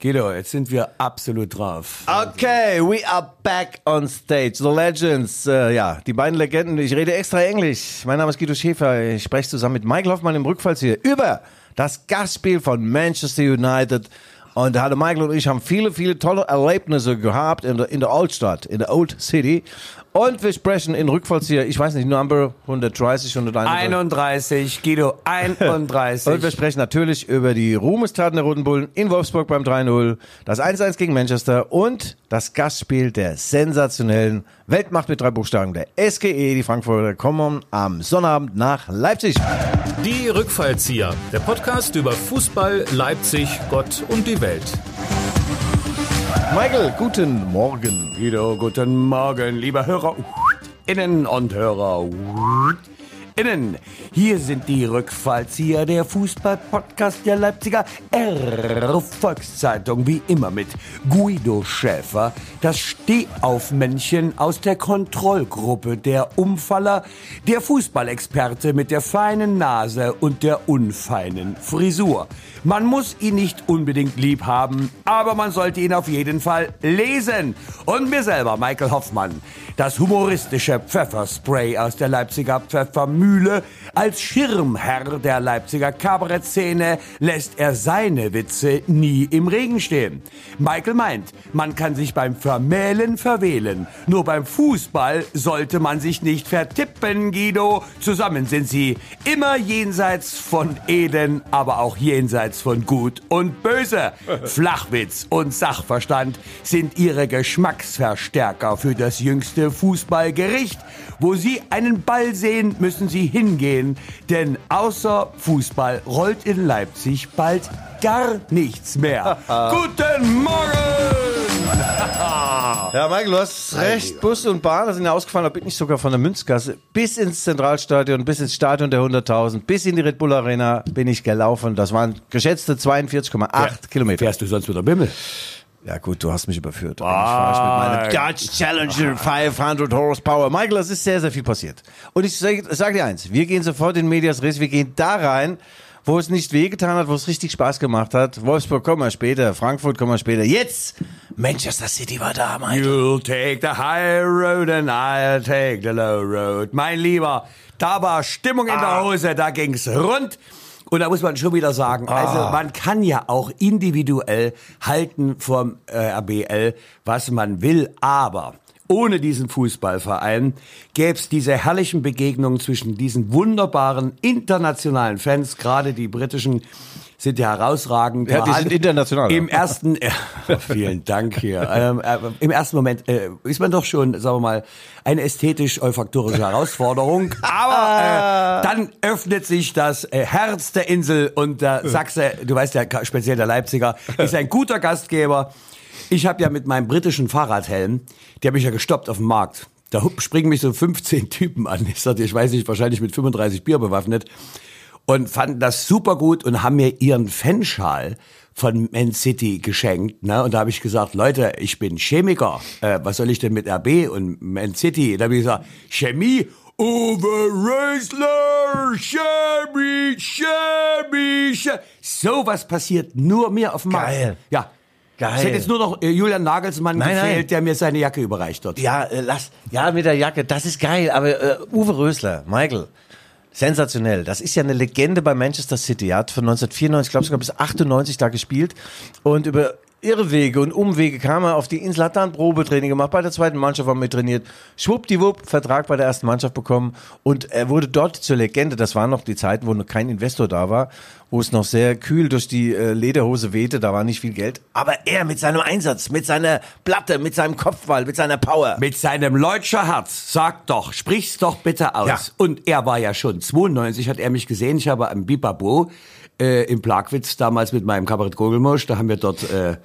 Guido, jetzt sind wir absolut drauf. Okay, we are back on stage. The Legends. Äh, ja, die beiden Legenden. Ich rede extra Englisch. Mein Name ist Guido Schäfer. Ich spreche zusammen mit Michael Hoffmann im Rückfalls hier über das Gastspiel von Manchester United. Und da hatte Michael und ich haben viele, viele tolle Erlebnisse gehabt in der, in der Altstadt, in der Old City. Und wir sprechen in Rückfallzieher, ich weiß nicht, Number 130, 131. 31, Guido, 31. Und wir sprechen natürlich über die Ruhmestaten der Roten Bullen in Wolfsburg beim 3-0, das 1-1 gegen Manchester und das Gastspiel der sensationellen Weltmacht mit drei Buchstaben, der SGE. Die Frankfurter kommen am Sonnabend nach Leipzig. Die Rückfallzieher, der Podcast über Fußball, Leipzig, Gott und die Welt. Michael, guten Morgen. Guido, guten Morgen, liebe Hörer innen und Hörer innen. Hier sind die Rückfallzieher der Fußball-Podcast der Leipziger R-Volkszeitung, wie immer mit Guido Schäfer, das Stehaufmännchen aus der Kontrollgruppe der Umfaller, der Fußballexperte mit der feinen Nase und der unfeinen Frisur. Man muss ihn nicht unbedingt lieb haben, aber man sollte ihn auf jeden Fall lesen. Und mir selber, Michael Hoffmann, das humoristische Pfefferspray aus der Leipziger Pfeffermühle. Als Schirmherr der Leipziger Kabarettszene lässt er seine Witze nie im Regen stehen. Michael meint, man kann sich beim Vermählen verwählen. Nur beim Fußball sollte man sich nicht vertippen, Guido. Zusammen sind sie immer jenseits von Eden, aber auch jenseits von Gut und Böse. Flachwitz und Sachverstand sind ihre Geschmacksverstärker für das jüngste Fußballgericht. Wo sie einen Ball sehen, müssen sie hingehen, denn außer Fußball rollt in Leipzig bald gar nichts mehr. Guten Morgen! Ja, Michael, du hast recht. Bus und Bahn, sind ja ausgefallen, da bin ich sogar von der Münzgasse bis ins Zentralstadion, bis ins Stadion der 100.000, bis in die Red Bull Arena bin ich gelaufen. Das waren geschätzte 42,8 Kilometer. Fährst du sonst mit der Bimmel? Ja gut, du hast mich überführt. Eigentlich fahre ich mit meinem Dodge Challenger 500 Horsepower. Michael, es ist sehr, sehr viel passiert. Und ich sage sag dir eins, wir gehen sofort in Medias Res, wir gehen da rein, wo es nicht wehgetan hat, wo es richtig Spaß gemacht hat. Wolfsburg kommen wir später, Frankfurt kommen wir später. Jetzt, Manchester City war da, Michael. You'll take the high road and I'll take the low road. Mein Lieber, da war Stimmung in der Hose, da ging's rund. Und da muss man schon wieder sagen, also man kann ja auch individuell halten vom äh, RBL, was man will, aber ohne diesen Fußballverein gäbe es diese herrlichen Begegnungen zwischen diesen wunderbaren internationalen Fans, gerade die britischen sind ja herausragend. Ja, die sind international. Im ersten, ja, vielen Dank hier. Ähm, äh, Im ersten Moment äh, ist man doch schon, sagen wir mal, eine ästhetisch-olfaktorische Herausforderung. Aber äh, dann öffnet sich das äh, Herz der Insel und der Sachse, du weißt ja, speziell der Leipziger, ist ein guter Gastgeber. Ich habe ja mit meinem britischen Fahrradhelm, die habe ich ja gestoppt auf dem Markt. Da springen mich so 15 Typen an. Ich sagte, ich weiß nicht, wahrscheinlich mit 35 Bier bewaffnet. Und fanden das super gut und haben mir ihren Fanschal von Man City geschenkt. Ne? Und da habe ich gesagt, Leute, ich bin Chemiker. Äh, was soll ich denn mit RB und Man City? Da habe ich gesagt, Chemie, Uwe Rösler, Chemie, Chemie, Chemie. So was passiert nur mir auf dem Markt. Geil. Ja. Geil. Es hätte jetzt nur noch äh, Julian Nagelsmann Nein, gefehlt, nein. der mir seine Jacke überreicht hat. Ja, äh, lass, ja, mit der Jacke, das ist geil, aber äh, Uwe Rösler, Michael, sensationell. Das ist ja eine Legende bei Manchester City. Er hat von 1994, glaube sogar bis 98 da gespielt und über Irrwege und Umwege kam er auf die Insel, hat da ein Probetraining gemacht, bei der zweiten Mannschaft war mit trainiert, schwuppdiwupp, Vertrag bei der ersten Mannschaft bekommen und er wurde dort zur Legende. Das waren noch die Zeiten, wo noch kein Investor da war, wo es noch sehr kühl durch die äh, Lederhose wehte, da war nicht viel Geld. Aber er mit seinem Einsatz, mit seiner Platte, mit seinem Kopfball, mit seiner Power. Mit seinem Leutscher Herz, sag doch, sprich's doch bitte aus. Ja. Und er war ja schon 92, hat er mich gesehen. Ich habe am Bibabo äh, im Plagwitz damals mit meinem Kabarett Gogelmosch, da haben wir dort, äh,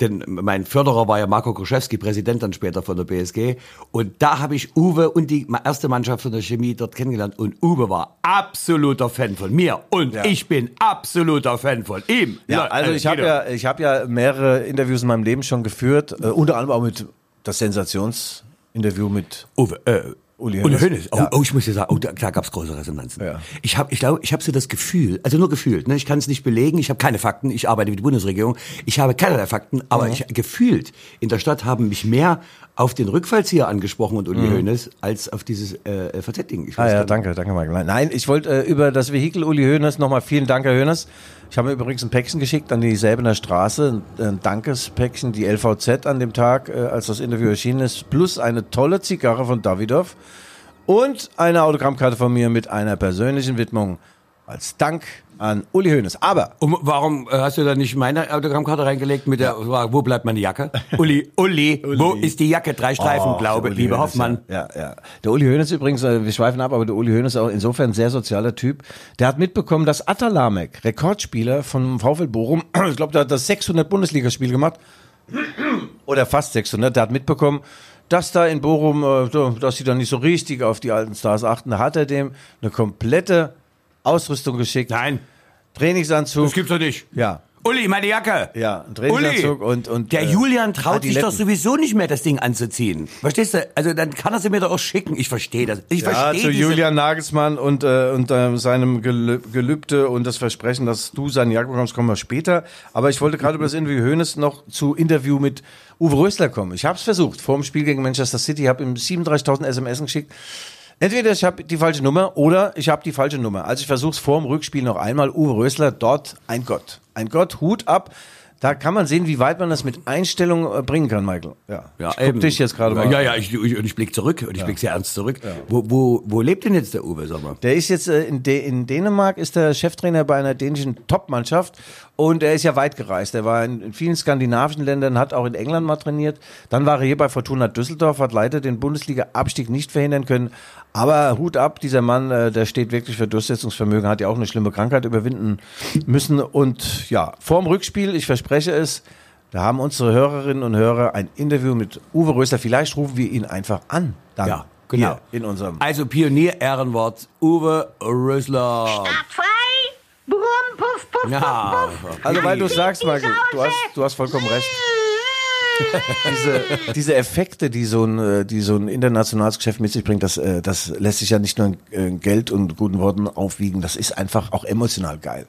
denn mein Förderer war ja Marco Kruszewski, Präsident dann später von der BSG. Und da habe ich Uwe und die erste Mannschaft von der Chemie dort kennengelernt. Und Uwe war absoluter Fan von mir. Und Ja. ich bin absoluter Fan von ihm. Ja, also ich habe ja, ich habe ja mehrere Interviews in meinem Leben schon geführt, äh, unter anderem auch mit das Sensationsinterview mit Uwe, äh, Uli Uli Hoeneß. Hoeneß. Oh, Ja. oh, ich muss dir sagen, oh, da, da gab es große Resonanzen. Ja. Ich habe, ich glaube, ich habe so das Gefühl, also nur gefühlt, ne? ich kann es nicht belegen, ich habe keine Fakten, ich arbeite mit der Bundesregierung, ich habe keinerlei Fakten, aber ich gefühlt in der Stadt haben mich mehr auf den Rückfallzieher angesprochen und Uli Hoeneß als auf dieses äh, VZ-Ding. Ich Ah ja, danke, danke Michael. Nein, ich wollte äh, über das Vehikel Uli Hoeneß nochmal vielen Dank, Herr Hoeneß. Ich habe mir übrigens ein Päckchen geschickt an die Säbener Straße, ein, Dankespäckchen, die LVZ an dem Tag, äh, als das Interview erschienen ist, plus eine tolle Zigarre von Davidoff und eine Autogrammkarte von mir mit einer persönlichen Widmung als Dank an Uli Hoeneß. Aber Und warum äh, hast du da nicht meine Autogrammkarte reingelegt mit der, wo bleibt meine Jacke? Uli, Uli, wo ist die Jacke? Drei Streifen, Oh, glaube, Uli lieber Hoeneß, Hoffmann. Ja, ja, ja. Der Uli Hoeneß übrigens, äh, wir schweifen ab, aber der Uli Hoeneß ist auch insofern ein sehr sozialer Typ. Der hat mitbekommen, dass Atalamek, Rekordspieler von VfL Bochum, ich glaube, der hat das 600 Bundesligaspiel gemacht, oder fast 600, der hat mitbekommen, dass da in Bochum, äh, dass sie da nicht so richtig auf die alten Stars achten. Da hat er dem eine komplette Ausrüstung geschickt. Nein, Trainingsanzug. das gibt's doch nicht. Ja. Uli, meine Jacke. Ja, ein Trainingsanzug Uli, und- und, der äh, Julian traut sich doch sowieso nicht mehr, das Ding anzuziehen. Verstehst du? Also dann kann er sie mir doch auch schicken. Ich verstehe das. Ich Ja, verstehe zu diese- Julian Nagelsmann und, äh, und äh, seinem Gelü- Gelübde und das Versprechen, dass du seine Jacke bekommst, kommen wir später. Aber ich wollte gerade über das Interview Hönes noch zu Interview mit Uwe Rösler kommen. Ich habe es versucht vor dem Spiel gegen Manchester City, habe ihm 37.000 SMS geschickt. Entweder ich habe die falsche Nummer oder ich habe die falsche Nummer. Also ich versuche es vor dem Rückspiel noch einmal. Uwe Rösler dort ein Gott. Ein Gott, Hut ab. Da kann man sehen, wie weit man das mit Einstellung äh, bringen kann, Michael. Ja, Ja, ich guck dich jetzt gerade mal. Ja, ja, ich, ich, und ich blick zurück und ich blick sehr ernst zurück. Wo, wo, wo lebt denn jetzt der Uwe, mal? Der ist jetzt äh, in, De in Dänemark, ist der Cheftrainer bei einer dänischen Top-Mannschaft und er ist ja weit gereist. Er war in, in vielen skandinavischen Ländern, hat auch in England mal trainiert. Dann war er hier bei Fortuna Düsseldorf, hat leider den Bundesliga-Abstieg nicht verhindern können. Aber Hut ab, dieser Mann, äh, der steht wirklich für Durchsetzungsvermögen, hat ja auch eine schlimme Krankheit überwinden müssen. Und ja, vorm Rückspiel, ich verspreche es, da haben unsere Hörerinnen und Hörer ein Interview mit Uwe Rösler. Vielleicht rufen wir ihn einfach an. Dann Ja, genau. Hier in unserem Also Pionier-Ehrenwort Uwe Rösler. frei. Brumm, puff, puff, Ja, puff, puff. Also weil du sagst, Michael, du hast, du hast vollkommen recht. Diese, diese Effekte, die so ein, äh, die so ein internationales Geschäft mit sich bringt, das, äh, das lässt sich ja nicht nur in äh, Geld und guten Worten aufwiegen. Das ist einfach auch emotional geil.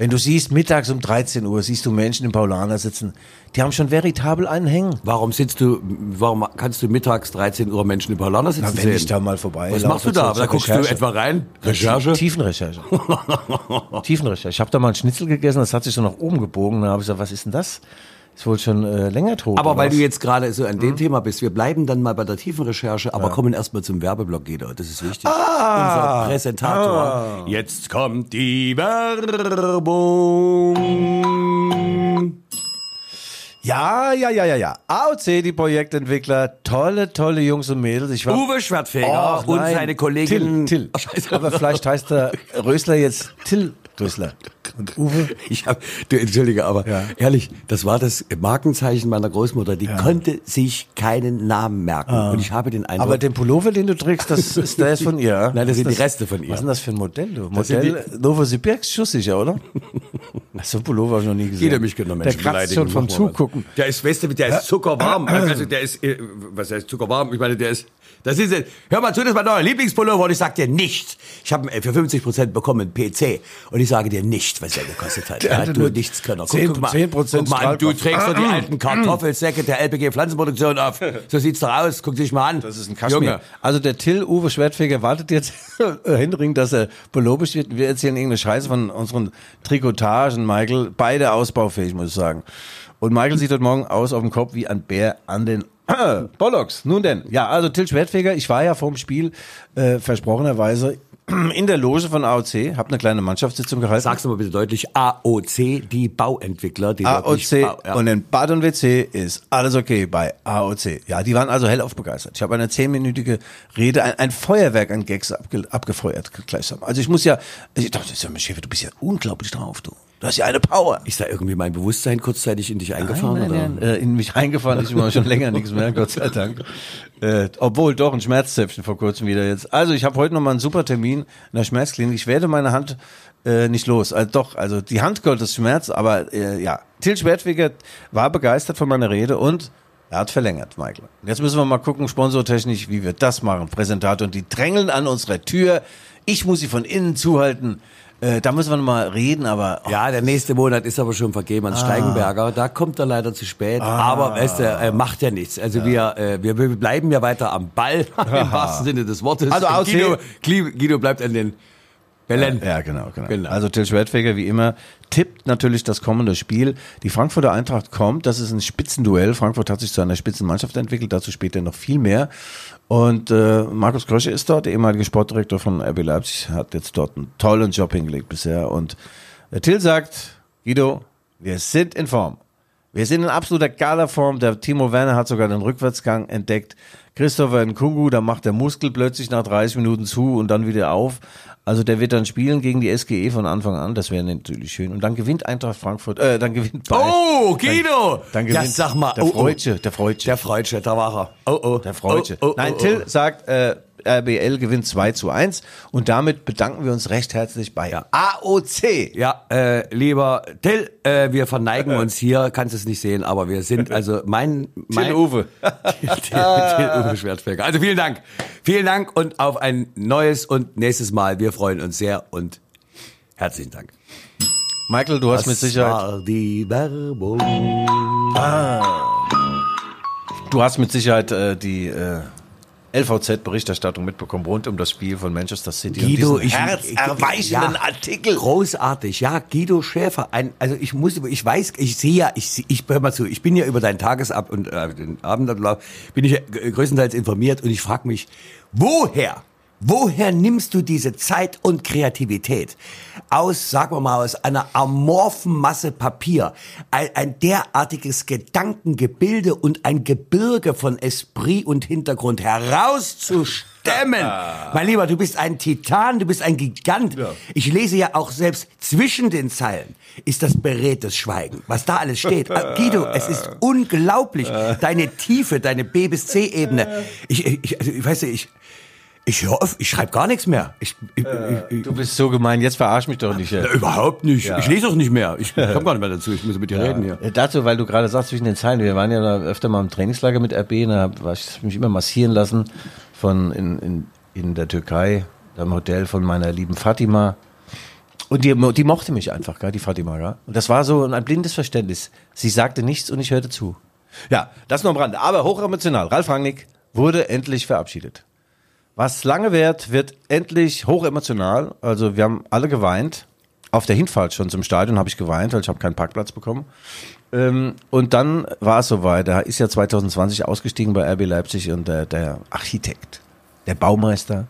Wenn du siehst, mittags um 13 Uhr siehst du Menschen im Paulaner sitzen, die haben schon veritabel einen Hängen. Warum sitzt du, warum kannst du mittags 13 Uhr Menschen im Paulaner sitzen Na, wenn sehen? ich da mal vorbei Was machst du da? Da guckst Recherche. du etwa rein? Recherche? Tiefenrecherche. Tiefenrecherche. Ich habe da mal einen Schnitzel gegessen, das hat sich so nach oben gebogen. Da habe ich gesagt, was ist denn das? Ist wohl schon äh, länger tot. Aber weil was? du jetzt gerade so an dem Thema bist, wir bleiben dann mal bei der tiefen Recherche, aber kommen erstmal zum Werbeblock, Guido. Das ist wichtig. Ah! Unser Präsentator. Jetzt kommt die Werbung. Ja, ja, ja, ja, ja. AOC, die Projektentwickler, tolle, tolle Jungs und Mädels. Ich war Uwe Schwertfeger Och, und seine Kollegin. Till, Till. Scheiße. Aber vielleicht heißt der Rösler jetzt Till Rösler. Und Uwe? Ich hab, du, entschuldige, aber Ja. ehrlich, das war das Markenzeichen meiner Großmutter. Die konnte sich keinen Namen merken. Und ich habe den Eindruck, Aber den Pullover, den du trägst, das ist, der ist von ihr. Nein, das sind ist die Reste von ihr. Was ist denn das für ein Modell, du? Das Modell Novosibirsk schusssicher, oder? So ein Pullover habe ich noch nie gesehen. jeder mich könnte noch Der Menschen kratzt schon vom. Zugucken. Der ist, weißt du, der ist zuckerwarm. Also der ist, äh, was heißt zuckerwarm? Ich meine, der ist, das ist, hör mal zu, das ist mein neuer Lieblingspullover und ich sag dir nicht. Ich habe für 50 Prozent bekommen PC und ich sage dir nicht, was der gekostet hat. Der hatte hat nur nichts können. 10 mal, 10% guck mal an, du trägst doch die alten Kartoffelsäcke der LPG Pflanzenproduktion auf. So sieht's doch aus. Guck dich mal an. Das ist ein Kaschmir. Junge. Also der Till Uwe Schwertfeger wartet jetzt Henring, dass er belobisch wird. Wir erzählen irgendeine Scheiße von unseren Trikotagen, Michael. Beide ausbaufähig, muss ich sagen. Und Michael sieht heute Morgen aus auf dem Kopf wie ein Bär an den Bollocks. Nun denn, ja, also Till Schwertfeger, ich war ja vor dem Spiel äh, versprochenerweise in der Loge von AOC, habe eine kleine Mannschaftssitzung gehalten. Sag's mal bitte deutlich. AOC, die Bauentwickler. Die AOC Bau- ja. und in Bad und WC ist alles okay bei AOC. Ja, die waren also hellauf begeistert. Ich habe eine zehnminütige Rede, ein, ein Feuerwerk an Gags abge, abgefeuert gleichsam. Also ich muss ja, ich dachte, du bist ja unglaublich drauf, du. Du hast ja eine Power. Ist da irgendwie mein Bewusstsein kurzzeitig in dich eingefahren? Nein, nein, oder? nein, äh, in mich reingefahren ist immer schon länger nichts mehr, Gott sei Dank. Äh, obwohl doch ein Schmerzzäpfchen vor kurzem wieder jetzt. Also ich habe heute noch mal einen super Termin in der Schmerzklinik. Ich werde meine Hand äh, nicht los. Also doch, also die Hand Gottes Schmerz, aber äh, ja. Till Schwertweger war begeistert von meiner Rede und Er hat verlängert, Michael. Jetzt müssen wir mal gucken, sponsortechnisch, wie wir das machen. Präsentator und die drängeln an unserer Tür. Ich muss sie von innen zuhalten. Äh, da müssen wir noch mal reden, aber oh, Ja, der nächste Monat ist aber schon vergeben Ah. an Steigenberger. Da kommt er leider zu spät. Aber weißt du, äh, macht ja nichts. Also wir, äh, wir, wir bleiben ja weiter am Ball, im wahrsten Sinne des Wortes. Also aus Guido, Guido, Guido bleibt an den Bällen. Ja, genau, genau. Genau. Also Till Schwertfeger, wie immer, tippt natürlich das kommende Spiel. Die Frankfurter Eintracht kommt, das ist ein Spitzenduell. Frankfurt hat sich zu einer Spitzenmannschaft entwickelt, dazu später noch viel mehr. Und äh, Markus Krösche ist dort, der ehemalige Sportdirektor von RB Leipzig, hat jetzt dort einen tollen Job hingelegt bisher. Und äh, Till sagt, Guido, wir sind in Form. Wir sind in absoluter Gala-Form. Der Timo Werner hat sogar den Rückwärtsgang entdeckt. Christopher Nkungu, da macht der Muskel plötzlich nach 30 Minuten zu und dann wieder auf. Also der wird dann spielen gegen die SGE von Anfang an. Das wäre natürlich schön. Und dann gewinnt Eintracht Frankfurt, äh, dann gewinnt Bayern. Oh, Guido! Dann ja, gewinnt sag mal. der oh, oh. Freudsche, der Freudsche. Der Freudsche, da war er. Oh, oh. Der Freudsche. Oh, oh, Nein, oh, Till oh. sagt, äh, RBL gewinnt 2 zu 1 und damit bedanken wir uns recht herzlich bei AOC. Ja, äh, lieber Till, äh, wir verneigen uns hier, kannst es nicht sehen, aber wir sind, also mein... mein Till Uwe. Till, Till Uwe Schwertfeger. Also vielen Dank. Vielen Dank und auf ein neues und nächstes Mal. Wir freuen uns sehr und herzlichen Dank. Michael, du hast mit Sicherheit, war die Werbung. du hast mit Sicherheit äh, die äh, LVZ-Berichterstattung mitbekommen rund um das Spiel von Manchester City. Guido, und ich- herzerweichenden ja. Artikel. Großartig, ja, Guido Schäfer. Ein, also ich muss, ich weiß, ich sehe ja, ich, ich hör mal zu, ich bin ja über deinen Tagesab und äh, den Abendablauf bin ich ja größtenteils informiert und ich frage mich, woher? Woher nimmst du diese Zeit und Kreativität? Aus, sagen wir mal, aus einer amorphen Masse Papier. Ein, ein derartiges Gedankengebilde und ein Gebirge von Esprit und Hintergrund herauszustemmen. mein Lieber, du bist ein Titan, du bist ein Gigant. Ich lese ja auch selbst zwischen den Zeilen ist das beredtes Schweigen. Was da alles steht. Ah, Guido, es ist unglaublich. Deine Tiefe, deine B bis C Ebene. Ich, ich, also, ich weiß nicht, ich, ich auf, ich schreibe gar nichts mehr. Ich, ich, ich, Du bist so gemein, jetzt verarsch mich doch nicht. ich, Ey. überhaupt nicht. Ich lese auch nicht mehr. Ich komme gar nicht mehr dazu. Ich muss mit dir reden hier. Äh, Dazu, weil du gerade sagst, zwischen den Zeilen, wir waren ja da öfter mal im Trainingslager mit RB, da hab hab ich mich immer massieren lassen von in, in, in der Türkei, am Hotel von meiner lieben Fatima. Und die, die mochte mich einfach, gell, die Fatima. Gell? Und das war so ein blindes Verständnis. Sie sagte nichts und ich hörte zu. Ja, das nur am Rande. Aber hochemotional. Ralf Rangnick wurde endlich verabschiedet. Was lange währt, wird endlich hochemotional. Also wir haben alle geweint. Auf der Hinfahrt schon zum Stadion habe ich geweint, weil ich habe keinen Parkplatz bekommen. Ähm, und dann war es soweit. Er ist ja 2020 ausgestiegen bei RB Leipzig und der, der Architekt, der Baumeister,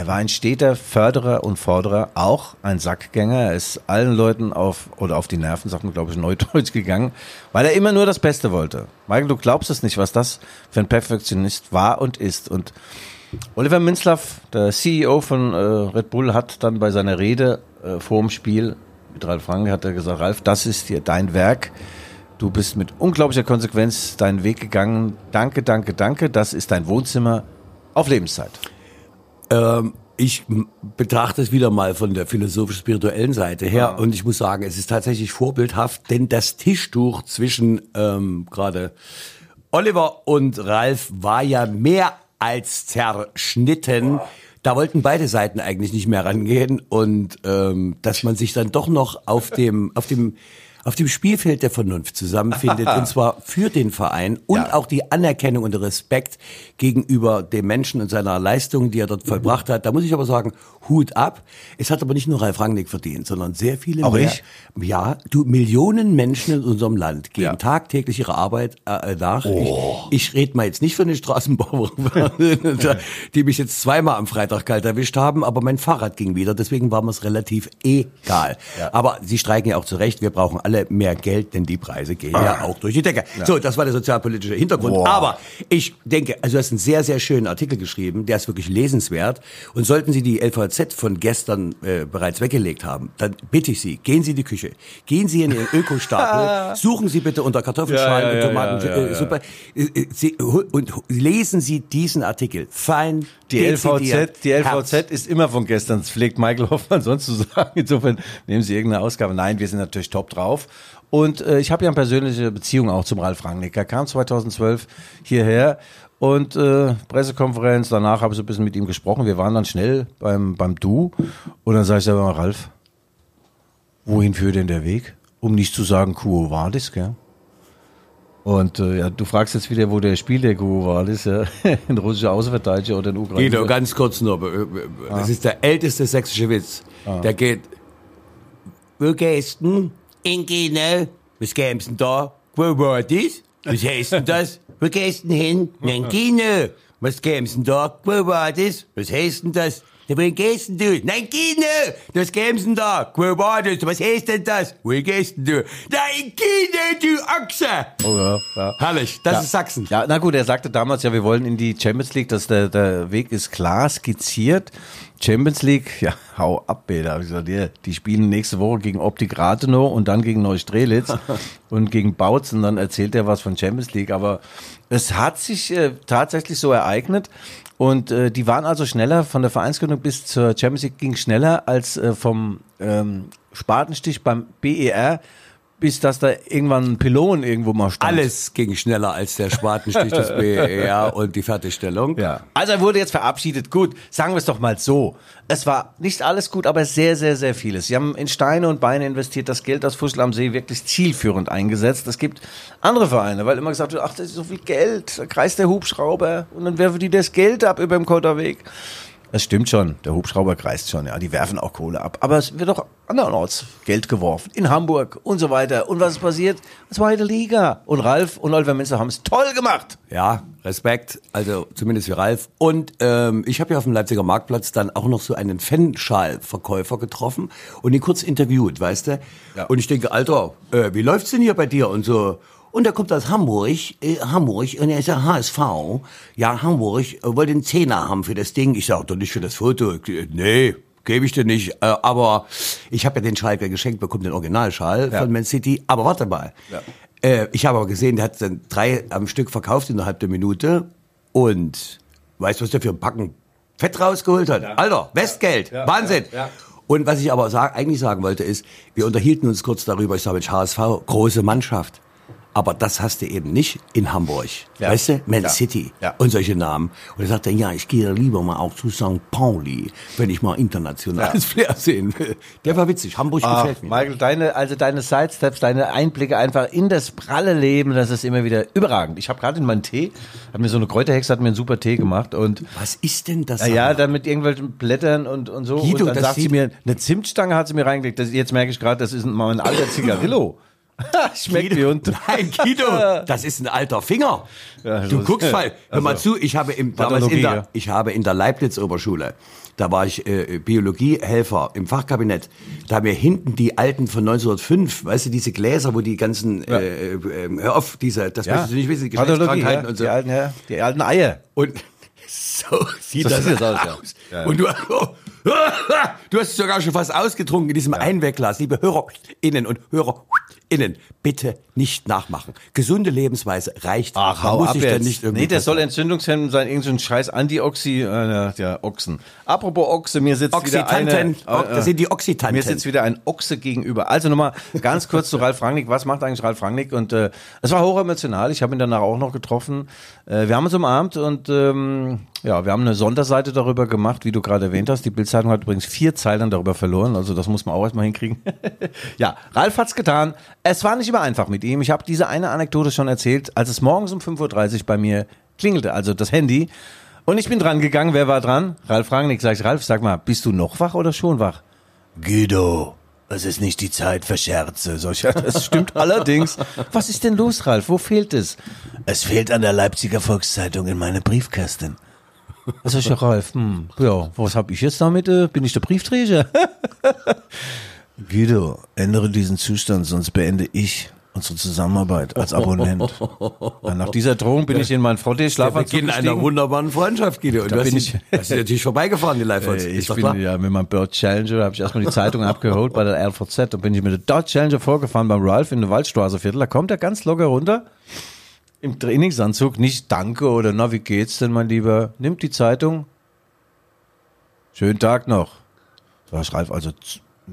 er war ein steter Förderer und Forderer, auch ein Sackgänger. Er ist allen Leuten auf, oder auf die Nerven, sagt man, glaube ich, neudeutsch gegangen, weil er immer nur das Beste wollte. Michael, du glaubst es nicht, was das für ein Perfektionist war und ist. Und Oliver Minzlaff, der CEO von äh, Red Bull, hat dann bei seiner Rede äh, vor dem Spiel mit Ralf Franke hat er gesagt, Ralf, das ist hier dein Werk. Du bist mit unglaublicher Konsequenz deinen Weg gegangen. Danke, danke, danke. Das ist dein Wohnzimmer auf Lebenszeit. Ähm, ich betrachte es wieder mal von der philosophisch-spirituellen Seite her und ich muss sagen, es ist tatsächlich vorbildhaft, denn das Tischtuch zwischen ähm, gerade Oliver und Ralf war ja mehr als zerschnitten. Da wollten beide Seiten eigentlich nicht mehr rangehen und ähm, dass man sich dann doch noch auf dem auf dem auf dem Spielfeld der Vernunft zusammenfindet und zwar für den Verein und Ja. auch die Anerkennung und Respekt gegenüber dem Menschen und seiner Leistung, die er dort vollbracht hat. Da muss ich aber sagen, Hut ab. Es hat aber nicht nur Ralf Rangnick verdient, sondern sehr viele Auch mehr. ich? Ja, du Millionen Menschen in unserem Land gehen Ja. tagtäglich ihrer Arbeit äh, nach. Ich, ich rede mal jetzt nicht von den Straßenbauern, die mich jetzt zweimal am Freitag kalt erwischt haben, aber mein Fahrrad ging wieder, deswegen war mir es relativ egal. Aber sie streiken ja auch zu Recht, wir brauchen alle mehr Geld, denn die Preise gehen ja auch durch die Decke. So, das war der sozialpolitische Hintergrund. Boah. Aber ich denke, also du hast einen sehr, sehr schönen Artikel geschrieben, der ist wirklich lesenswert. Und sollten Sie die LVZ von gestern äh, bereits weggelegt haben, dann bitte ich Sie, gehen Sie in die Küche, gehen Sie in Ihren Ökostapel, suchen Sie bitte unter Kartoffelschalen Ja, ja, ja, und Tomaten, ja, ja, äh, und lesen Sie diesen Artikel. Fein, Die LVZ, die Herz. LVZ ist immer von gestern. Das pflegt Michael Hoffmann sonst zu sagen. Insofern nehmen Sie irgendeine Ausgabe. Nein, wir sind natürlich top drauf. Und äh, ich habe ja eine persönliche Beziehung auch zum Ralf Rangnick. Er kam 2012 hierher und äh, Pressekonferenz, danach habe ich so ein bisschen mit ihm gesprochen. Wir waren dann schnell beim, beim Du. Und dann sage ich selber mal, Ralf, wohin führt denn der Weg? Um nicht zu sagen Quo Vadis, gell? Und äh, ja, du fragst jetzt wieder, wo der Spiel der Quo Vadis, ja? ein russischer Außenverteidiger oder ein Ukrainer. Guido, ganz kurz nur. äh, Das ist der älteste sächsische Witz. Der geht. Wo gehst du? In Gine. Was gäb's denn da? Wo war das? Was heißt denn das? Wo gehst du denn hin? In Gine. Was gäb's denn da? Wo war das? Was heißt denn das? Ja, wohin gehst denn du? Nein, Gine! Was gäb's denn da? Wo war das? Was heißt denn das? Wohin gehst denn du? Nein, Gine, du Ochse! Oh ja, ja. Herrlich, das Ja. ist Sachsen. Ja, na gut, er sagte damals, ja, wir wollen in die Champions League, dass der, der Weg ist klar skizziert. Champions League, ja, hau ab, Peter. Hab ich gesagt, ja, die spielen nächste Woche gegen Optik Rathenow und dann gegen Neustrelitz und gegen Bautzen. Dann erzählt er was von Champions League. Aber es hat sich äh, tatsächlich so ereignet. Und äh, die waren also schneller, von der Vereinsgründung bis zur Champions League ging schneller als äh, vom ähm, Spatenstich beim BER, bis dass da irgendwann ein Pylon irgendwo mal stand. Alles ging schneller als der Spatenstich des BER und die Fertigstellung. Ja. Also er wurde jetzt verabschiedet. Gut, sagen wir es doch mal so. Es war nicht alles gut, aber sehr, sehr, sehr vieles. Sie haben in Steine und Beine investiert, das Geld aus Fuschel am See wirklich zielführend eingesetzt. Es gibt andere Vereine, weil immer gesagt wird, ach, das ist so viel Geld, da kreist der Hubschrauber und dann werfen die das Geld ab über dem Kotterweg. Das stimmt schon, der Hubschrauber kreist schon, ja, die werfen auch Kohle ab. Aber es wird auch andernorts Geld geworfen, in Hamburg und so weiter. Und was ist passiert? Zweite Liga. Und Ralf und Oliver Minzer haben es toll gemacht. Ja, Respekt, also zumindest für Ralf. Und ähm, ich habe ja auf dem Leipziger Marktplatz dann auch noch so einen Fanschal-Verkäufer getroffen und ihn kurz interviewt, weißt du? Ja. Und ich denke, Alter, äh, wie läuft's denn hier bei dir und so? Und er kommt aus Hamburg, äh, Hamburg, und er ist ja HSV. Ja, Hamburg, äh, wollte einen Zehner haben für das Ding. Ich sag doch nicht für das Foto. Nee, gebe ich dir nicht. Äh, aber ich habe ja den Schalke geschenkt bekommen, den Originalschal von Man City. Aber warte mal. Ja. Äh, ich habe aber gesehen, der hat dann drei am Stück verkauft innerhalb der Minute. Und weißt du, was der für ein Packen Fett rausgeholt hat? Alter, Westgeld. Wahnsinn. Und was ich aber sag, eigentlich sagen wollte, ist, wir unterhielten uns kurz darüber, ich sage, Mensch, HSV, große Mannschaft. Aber das hast du eben nicht in Hamburg. Ja. Weißt du? Man Ja. City Ja. und solche Namen. Und er sagte, ja, ich gehe lieber mal auch zu St. Pauli, wenn ich mal internationales Flair sehen will. Der war witzig. Hamburg Ach, gefällt mir. Michael, deine, also deine Sidesteps, deine Einblicke einfach in das pralle Leben, das ist immer wieder überragend. Ich habe gerade in meinen Tee, hat mir so eine Kräuterhexe, hat mir einen super Tee gemacht und Was ist denn das? ja, dann mit irgendwelchen Blättern und, und so. Guido, und dann sagt sie mir, eine Zimtstange hat sie mir reingelegt. Das, jetzt merke ich gerade, das ist mal ein alter Zigarillo. Schmeckt wie Hund. Nein, Guido, das ist ein alter Finger. Ja, du guckst mal, hör mal also, zu, ich habe im, damals in der, ja. ich habe in der Leibniz-Oberschule, da war ich äh, Biologiehelfer im Fachkabinett, da haben wir hinten die alten von 1905, weißt du, diese Gläser, wo die ganzen, äh, äh, hör auf, diese, das möchtest du nicht wissen, Geschlechtskrankheiten ja. und so. Die alten, ja, die alten Eier. Und so sieht So das, sieht aus, ja. aus. Ja, ja. Und du, du hast es sogar schon fast ausgetrunken in diesem Einwegglas. Liebe HörerInnen und HörerInnen, bitte nicht nachmachen. Gesunde Lebensweise reicht. Ach, Man hau muss ab sich jetzt. nicht irgendwie nee, der soll entzündungshemmend sein, irgend so ein scheiß Antioxy, äh, ja, Ochsen. Apropos Ochse, mir sitzt wieder eine... Oh, das sind die Oxytanten. Mir sitzt wieder ein Ochse gegenüber. Also nochmal ganz kurz zu Ralf Rangnick. Was macht eigentlich Ralf Rangnick? Und äh, es war hochemotional. Ich habe ihn danach auch noch getroffen. Äh, wir haben uns umarmt und ähm, ja, wir haben eine Sonderseite darüber gemacht, wie du gerade erwähnt hast. Die Bildzeitung hat übrigens vier Zeilen darüber verloren. Also das muss man auch erstmal hinkriegen. ja, Ralf hat's getan. Es war nicht immer einfach mit ihm. Ich habe diese eine Anekdote schon erzählt, als es morgens um 5.30 Uhr bei mir klingelte, also das Handy. Und ich bin dran gegangen. Wer war dran? Ralf Rangnick. Sag ich, Ralf, sag mal, bist du noch wach oder schon wach? Guido, es ist nicht die Zeit für Scherze. So, ich, ja, das stimmt allerdings. Was ist denn los, Ralf? Wo fehlt es? Es fehlt an der Leipziger Volkszeitung in meine Briefkästen. Was ist ja, Ralf? Hm, ja, was hab ich jetzt damit? Äh, Bin ich der Briefträger? Guido, ändere diesen Zustand, sonst beende ich unsere Zusammenarbeit als Abonnent. Ja, Nach dieser Drohung bin ich in mein Frottee-Schlafanzug Beginn einer gestiegen. wunderbaren Freundschaft, Guido. Und Da du bin ich- hast natürlich vorbeigefahren, die live Äh, Ich bin klar. ja mit meinem Bird Challenger, habe ich erstmal die Zeitung abgeholt bei der LVZ und bin ich mit der Dodge Challenger vorgefahren beim Ralph in der Waldstraße Viertel. Da kommt er ganz locker runter. Im Trainingsanzug, nicht Danke oder na, wie geht's denn, mein Lieber? Nimmt die Zeitung. Schönen Tag noch. Ich, Ralf, also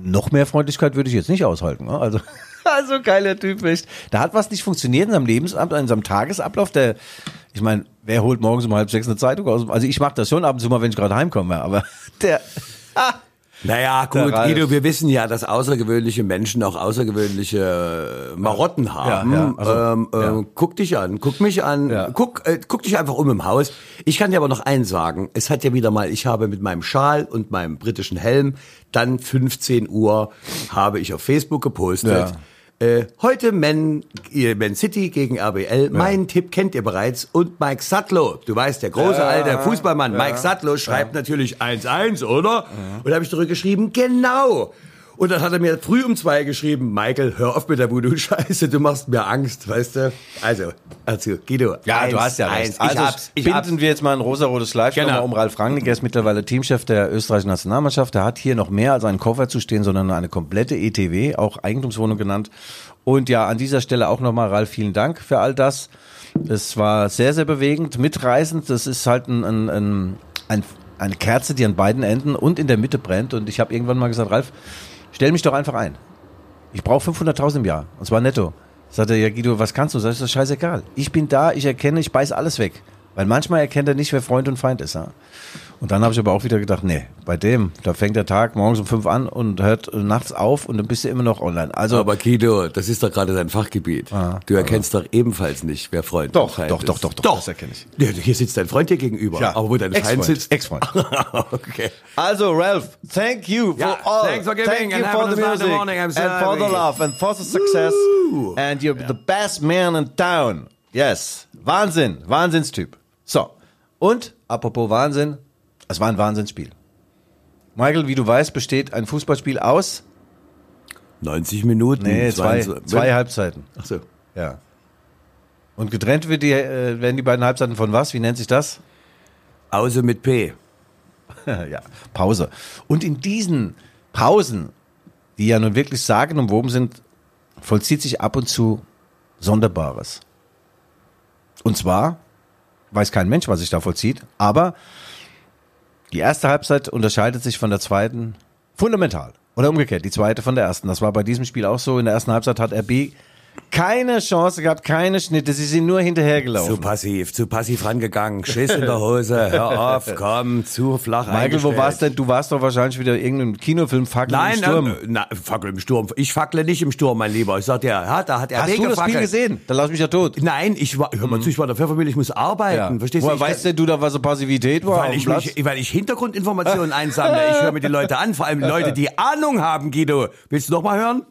noch mehr Freundlichkeit würde ich jetzt nicht aushalten. Ne? Also, also geiler Typ, echt. Da hat was nicht funktioniert in seinem Lebensablauf, in seinem Tagesablauf. Der, ich meine, wer holt morgens um halb sechs eine Zeitung aus? Also ich mache das schon ab und zu mal, wenn ich gerade heimkomme, aber der. Naja, gut. Guido, wir wissen ja, dass außergewöhnliche Menschen auch außergewöhnliche äh, Marotten haben. ja, also, ähm, ja. ähm, guck dich an, guck mich an, Ja. guck, äh, guck dich einfach um im Haus. Ich kann dir aber noch eins sagen. Es hat ja wieder mal, ich habe mit meinem Schal und meinem britischen Helm dann 15 Uhr habe ich auf Facebook gepostet. Ja. Äh, heute Man, äh, Man City gegen RBL. Mein Tipp kennt ihr bereits. Und Mike Sattlow, du weißt, der große alte Fußballmann, Mike Sattlow schreibt natürlich 1-1, oder? Und da habe ich zurückgeschrieben, genau. Und dann hat er mir früh um zwei geschrieben, Michael, hör auf mit der Voodoo-Scheiße, du machst mir Angst, weißt du? Also, also Guido. Ja, eins, du hast ja eins. recht. Also ich hab's, ich binden hab's. wir jetzt mal ein rosarotes Fleisch Genau. nochmal um Ralf Rangnick. Er ist mittlerweile Teamchef der österreichischen Nationalmannschaft. Der hat hier noch mehr als einen Koffer zu stehen, sondern eine komplette ETW, auch Eigentumswohnung genannt. Und ja, an dieser Stelle auch nochmal, Ralf, vielen Dank für all das. Es war sehr, sehr bewegend, mitreißend. Das ist halt ein, ein, ein, ein, eine Kerze, die an beiden Enden und in der Mitte brennt. Und ich habe irgendwann mal gesagt, Ralf, stell mich doch einfach ein. Ich brauche 500.000 im Jahr. Und zwar netto. Sagt er, ja Guido, was kannst du? Sag ich, das ist scheißegal. Ich bin da, ich erkenne, ich beiß alles weg. Weil manchmal erkennt er nicht, wer Freund und Feind ist. Ja? Und dann habe ich aber auch wieder gedacht, nee, bei dem, da fängt der Tag morgens um fünf an und hört nachts auf und dann bist du immer noch online. Also Aber Guido, das ist doch gerade dein Fachgebiet. du erkennst doch ebenfalls nicht, wer Freund Doch, Feind doch, ist. doch, doch, doch, das erkenne ich. Ja, hier sitzt dein Freund dir gegenüber. Ja, Aber wo dein Feind Ex-Freund, sitzt. Ex-Freund. okay. Also, Ralph, thank you for Yeah, all. thanks for giving thank and you for the music morning. I'm and for the love and for the success. And you're the best man in town. Yes. Wahnsinn. Wahnsinnstyp. So. Und, apropos Wahnsinn, es war ein Wahnsinnsspiel. Michael, wie du weißt, besteht ein Fußballspiel aus 90 Minuten. nee, zwei, 22 zwei Halbzeiten. Ach so. Ja. Und getrennt wird die, äh, werden die beiden Halbzeiten von was? Wie nennt sich das? Außer mit P. ja, Pause. Und in diesen Pausen, die ja nun wirklich sagenumwoben sind, vollzieht sich ab und zu Sonderbares. Und zwar weiß kein Mensch, was sich da vollzieht, aber die erste Halbzeit unterscheidet sich von der zweiten fundamental. Oder umgekehrt, die zweite von der ersten. Das war bei diesem Spiel auch so. In der ersten Halbzeit hat RB keine Chance gehabt, keine Schnitte. Sie sind nur hinterhergelaufen. Zu passiv, zu passiv rangegangen. Schiss in der Hose. Hör auf, komm, zu flach Michael, wo warst denn? Du warst doch wahrscheinlich wieder irgendein Kinofilm Fackel Nein, im Sturm. nein, na, Fackel im Sturm. Ich fackle nicht im Sturm, mein Lieber. Ich sag dir, ja, da hat er Hast du das Spiel gesehen? Dann lass mich ja tot. Nein, ich war, hör mal zu, ich war der Pfeffermühle, ich muss arbeiten. Verstehst du? Woher weißt denn du da, was so Passivität war? weil ich, mich, weil ich Hintergrundinformationen einsammle. Ich höre mir die Leute an, vor allem Leute, die Ahnung haben, Guido. Willst du noch mal hören?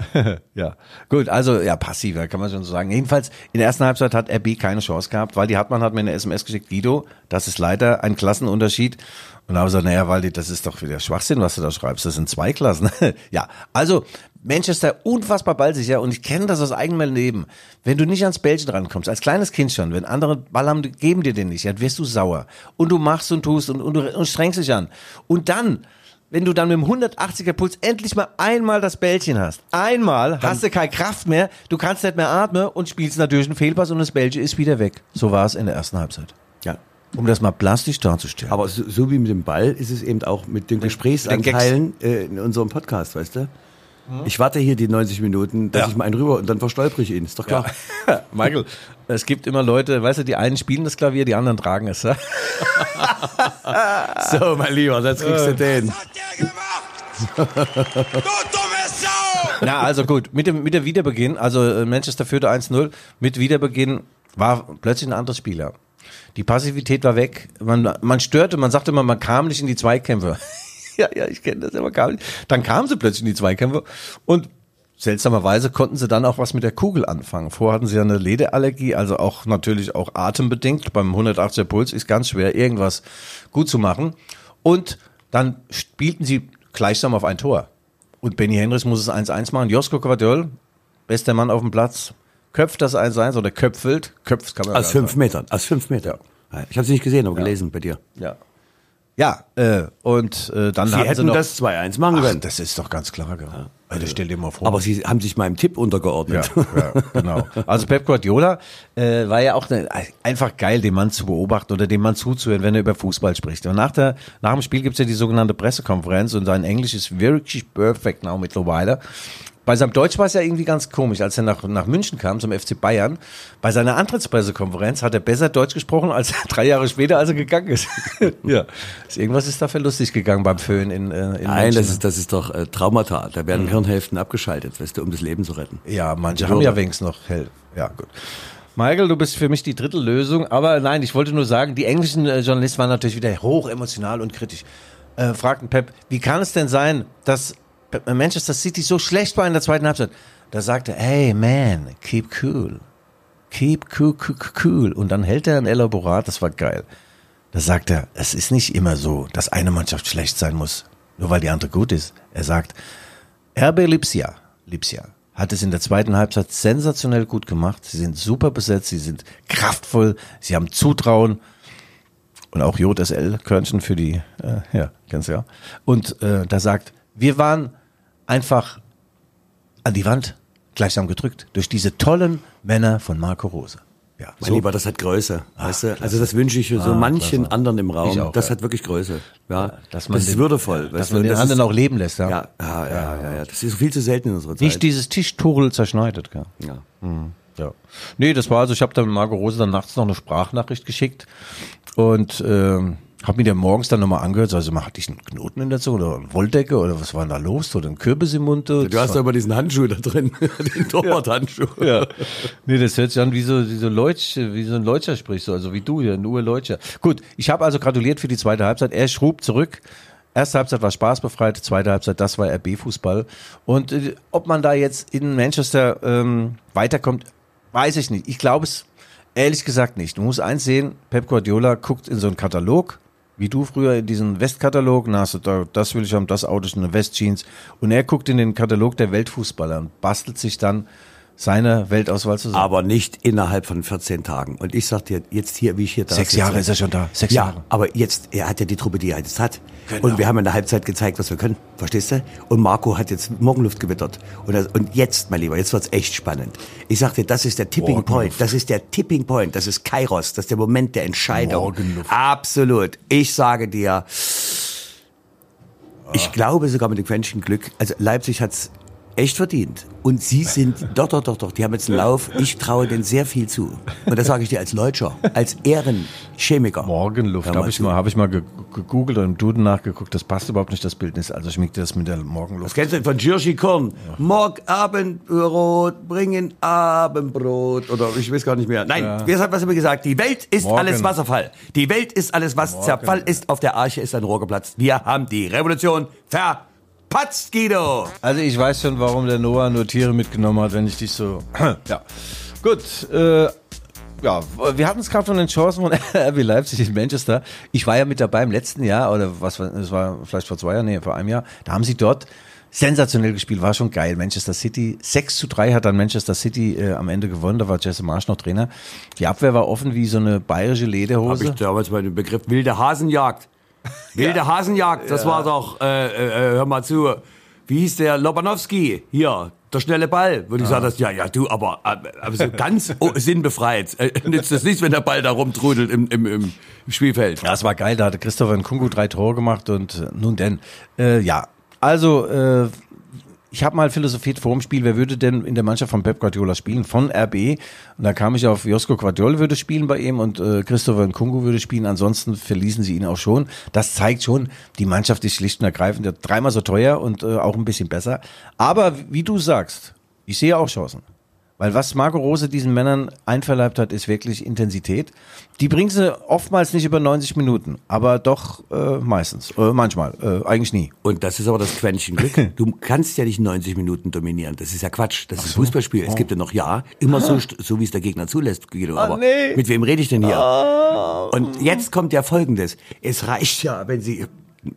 Ja, gut, also ja, passiver kann man schon so sagen. Jedenfalls in der ersten Halbzeit hat RB keine Chance gehabt, weil die Hartmann hat mir eine SMS geschickt, Guido, das ist leider ein Klassenunterschied. Und da habe ich gesagt, naja, Waldi, das ist doch wieder Schwachsinn, was du da schreibst. Das sind zwei Klassen. ja, also Manchester unfassbar ballsicher und ich kenne das aus eigenem Leben. Wenn du nicht ans Bällchen rankommst, als kleines Kind schon, wenn andere Ball haben, geben dir den nicht, dann wirst du sauer. Und du machst und tust und, und und strengst dich an. Und dann wenn du dann mit dem 180er Puls endlich mal einmal das Bällchen hast. Einmal hast du keine Kraft mehr, du kannst nicht mehr atmen und spielst natürlich einen Fehlpass und das Bällchen ist wieder weg. So war es in der ersten Halbzeit. Ja. Um das mal plastisch darzustellen. Aber so, so wie mit dem Ball ist es eben auch mit den Gesprächsanteilen äh, in unserem Podcast, weißt du? Ich warte hier die 90 Minuten, dass Ja. ich mal einen rüber und dann verstolper ich ihn. Ist doch klar. Michael, es gibt immer Leute, weißt du, die einen spielen das Klavier, die anderen tragen es. Ja? So, mein Lieber, jetzt kriegst du den. hat der gemacht? du dumme Sau! Na, also gut, mit dem, mit der Wiederbeginn, also äh, Manchester führte 1-0, mit Wiederbeginn war plötzlich ein anderes Spieler. Die Passivität war weg, man, man störte, man sagte immer, man kam nicht in die Zweikämpfe. ja, ja, ich kenne das, aber kam nicht. Dann kamen sie plötzlich in die Zweikämpfe und seltsamerweise konnten sie dann auch was mit der Kugel anfangen. Vorher hatten sie ja eine Lederallergie, also auch natürlich auch atembedingt. Beim 180er Puls ist ganz schwer, irgendwas gut zu machen. Und dann spielten sie gleichsam auf ein Tor. Und Benny Henrys muss es 1-1 machen. Josko Quadiol, bester Mann auf dem Platz, köpft das 1-1 oder köpfelt. Köpft kann man Aus fünf Metern. Aus fünf Metern. Ich habe sie nicht gesehen, aber gelesen bei dir. Ja. Ja, äh, und äh, dann Sie hatten sie hätten noch, das 2-1 machen Ach, können. das ist doch ganz klar. Ja. Also stell dir mal vor. Aber sie haben sich meinem Tipp untergeordnet. Ja, ja, genau. Also Pep Guardiola äh, war ja auch ne, einfach geil, den Mann zu beobachten oder dem Mann zuzuhören, wenn er über Fußball spricht. Und nach, der, nach dem Spiel gibt's ja die sogenannte Pressekonferenz und sein Englisch ist wirklich perfekt now mittlerweile. Bei seinem Deutsch war es ja irgendwie ganz komisch, als er nach, nach München kam zum FC Bayern. Bei seiner Antrittspressekonferenz hat er besser Deutsch gesprochen als drei Jahre später, als er gegangen ist. ja, irgendwas ist dafür lustig gegangen beim Föhn in, äh, in Nein, München. das ist, das ist doch äh, Traumata. Da werden Hirnhälften abgeschaltet, weißt du, um das Leben zu retten. Ja, manche haben ja wenigstens noch hell. Ja, gut. Michael, du bist für mich die dritte Lösung, aber nein, ich wollte nur sagen, die englischen äh, Journalisten waren natürlich wieder hoch emotional und kritisch. Äh, fragten Pep, wie kann es denn sein, dass Manchester City so schlecht war in der zweiten Halbzeit? Da sagte, er, hey man, keep cool. Keep cool, cool, cool. Und dann hält er ein Elaborat, das war geil. Da sagt er, es ist nicht immer so, dass eine Mannschaft schlecht sein muss, nur weil die andere gut ist. Er sagt, RB Lipsia, Lipsia hat es in der zweiten Halbzeit sensationell gut gemacht. Sie sind super besetzt, sie sind kraftvoll, sie haben Zutrauen und auch JSL-Körnchen für die, äh, ja, kennst du ja. Und äh, da sagt, wir waren einfach an die Wand gleichsam gedrückt durch diese tollen Männer von Marco Rose. Ja, Mein Lieber, das hat Größe, weißt du? Also das wünsche ich so Ah, manchen klasse. anderen im Raum. Auch, das ja. hat wirklich Größe. Ja, dass man das ist den- würdevoll. dass man den Das anderen ist, auch leben lässt. Ja. ja, ja, ja, ja, ja. Das ist viel zu selten in unserer Zeit. Nicht dieses Tischturel zerschneidet. Gell? ja. Ja. Nee, das war also, ich habe dann Marco Rose dann nachts noch eine Sprachnachricht geschickt und ähm, habe mir dann morgens dann nochmal angehört, also mal hatte ich einen Knoten in der Zunge oder eine Wolldecke oder was war denn da los oder ein Kürbis im Mund? Du hast doch immer diesen Handschuh da drin, den Torwart-Handschuh. ja. Nee, das hört sich an wie so, wie so Leutsch, wie so ein Leutscher sprichst du, also wie du hier, ein Ur-Leutscher. Gut, ich habe also gratuliert für die zweite Halbzeit. Er schrub zurück. Erste Halbzeit war spaßbefreit, zweite Halbzeit, das war RB-Fußball. Und äh, ob man da jetzt in Manchester ähm, weiterkommt, weiß ich nicht. Ich glaube es ehrlich gesagt nicht. Du musst eins sehen, Pep Guardiola guckt in so einen Katalog, wie du früher in diesen Westkatalog, na, hast du da, das will ich haben, das Auto ist eine Westjeans. Und er guckt in den Katalog der Weltfußballer und bastelt sich dann seine Weltauswahl zusammen. Aber nicht innerhalb von 14 Tagen. Und ich sag dir jetzt hier, wie ich hier da Sechs Jahre ist er schon da. Sechs ja, Jahre. aber jetzt, er hat ja die Truppe, die er jetzt hat. Genau. Und wir haben in der Halbzeit gezeigt, was wir können. Verstehst du? Und Marco hat jetzt Morgenluft gewittert. Und, das, und jetzt, mein Lieber, jetzt wird's echt spannend. Ich sag dir, das ist der Tipping Morgenluft. Point. Das ist der Tipping Point. Das ist Kairos. Das ist der Moment der Entscheidung. Morgenluft. Absolut. Ich sage dir, ich glaube sogar mit dem Quäntchen Glück. Also Leipzig hat's echt verdient. Und sie sind, doch, doch, doch, doch, die haben jetzt einen Lauf. Ich traue denen sehr viel zu. Und das sage ich dir als Leutscher, als Ehrenchemiker. Morgenluft, habe ich mal, habe ich mal ge- gegoogelt und im Duden nachgeguckt. Das passt überhaupt nicht das Bildnis. Also schmiegt das mit der Das Morgenluft. kennst du von Jirschi Korn. Morg Abendbrot, bringen Abendbrot. Oder ich weiß gar nicht mehr. Nein, wir haben was immer gesagt. Die Welt ist Morgen. alles Wasserfall. Die Welt ist alles, was Zerfall ist. Auf der Arche ist ein Rohr geplatzt. Wir haben die Revolution verpatzt, Guido. Also ich weiß schon, warum der Noah nur Tiere mitgenommen hat, wenn ich dich so. ja. Gut, äh, ja, wir hatten es gerade von den Chancen von RB Leipzig in Manchester. Ich war ja mit dabei im letzten Jahr, oder was war, es war vielleicht vor zwei Jahren, nee, vor einem Jahr. Da haben sie dort sensationell gespielt, war schon geil. Manchester City, 6 zu 3 hat dann Manchester City äh, am Ende gewonnen, da war Jesse Marsch noch Trainer. Die Abwehr war offen wie so eine bayerische Habe Lederhose. ich damals mal den Begriff wilde Hasenjagd. Wilde Hasenjagd, das war doch, äh, äh, äh, hör mal zu, wie hieß der Lobanowski? Hier, der schnelle Ball. Würde ich sagen, das, ja, ja, du, aber, äh, aber so ganz oh, sinnbefreit. Äh, nützt das nichts, wenn der Ball da rumtrudelt im, im, im Spielfeld. Ja, es war geil, da hatte Christopher Nkungu drei Tore gemacht und äh, nun denn. Äh, ja, also äh, ich habe mal philosophiert vor dem Spiel, wer würde denn in der Mannschaft von Pep Guardiola spielen, von RB. Und da kam ich auf, Josko Guardiola würde spielen bei ihm und äh, Christopher Nkungu würde spielen. Ansonsten verließen sie ihn auch schon. Das zeigt schon, die Mannschaft ist schlicht und ergreifend dreimal so teuer und äh, auch ein bisschen besser. Aber wie du sagst, ich sehe auch Chancen. Weil was Marco Rose diesen Männern einverleibt hat, ist wirklich Intensität. Die bringen sie oftmals nicht über 90 Minuten, aber doch äh, meistens, äh, manchmal, äh, eigentlich nie. Und das ist aber das Quäntchen Glück. Du kannst ja nicht 90 Minuten dominieren. Das ist ja Quatsch. Das ist ein Fußballspiel. Es gibt ja noch ja, immer so, st- so wie es der Gegner zulässt, Guido. Aber nee. mit wem rede ich denn hier? Und jetzt kommt ja Folgendes. Es reicht ja, wenn sie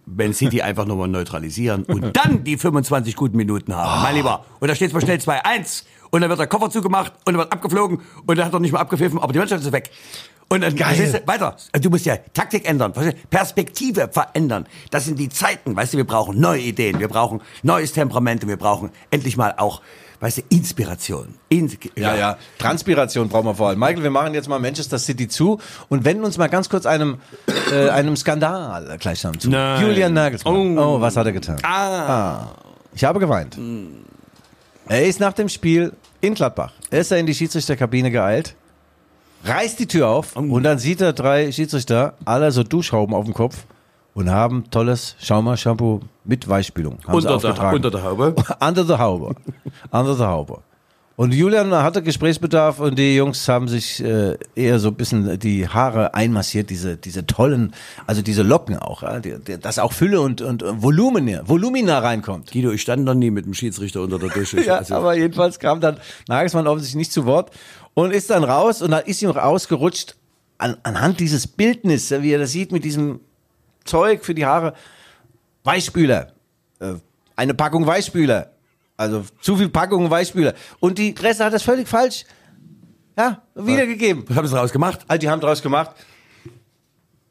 wenn City einfach nochmal neutralisieren und dann die 25 guten Minuten haben. Mein Lieber. Und da steht mal schnell 2-1. Und dann wird der Koffer zugemacht und dann wird abgeflogen und dann hat er nicht mehr abgepfiffen, aber die Mannschaft ist weg. Und dann Geil. du, weiter. Du musst ja Taktik ändern? Perspektive verändern. Das sind die Zeiten, weißt du, wir brauchen neue Ideen, wir brauchen neues Temperament und wir brauchen endlich mal auch, weißt du, Inspiration. In Ja, ja. Transpiration brauchen wir vor allem. Michael, wir machen jetzt mal Manchester City zu und wenden uns mal ganz kurz einem, äh, einem Skandal gleichsam zu. Nein. Julian Nagelsmann. Oh. Oh. was hat er getan? Ah. Ich habe geweint. Er ist nach dem Spiel in Gladbach. Er ist er in die Schiedsrichterkabine geeilt, reißt die Tür auf und dann sieht er drei Schiedsrichter, alle so Duschhauben auf dem Kopf und haben tolles Schauma-Shampoo mit Weichspülung. Unter der, unter der Haube. Under the Haube. Under the Haube. Und Julian hatte Gesprächsbedarf und die Jungs haben sich äh, eher so ein bisschen die Haare einmassiert, diese, diese tollen, also diese Locken auch, ja, die, die, dass auch Fülle und, und Volumen, Volumina reinkommt. Guido, ich stand noch nie mit dem Schiedsrichter unter der Dusche. Ja, Also- aber jedenfalls kam dann Nagelsmann offensichtlich nicht zu Wort und ist dann raus und dann ist ihm ausgerutscht an, anhand dieses Bildnis, wie er das sieht mit diesem Zeug für die Haare, Weichspüler, äh, eine Packung Weichspüler, also zu viel Packungen Weichspüler und die Presse hat das völlig falsch, ja, wiedergegeben. Was haben sie daraus gemacht? Also die haben draus gemacht,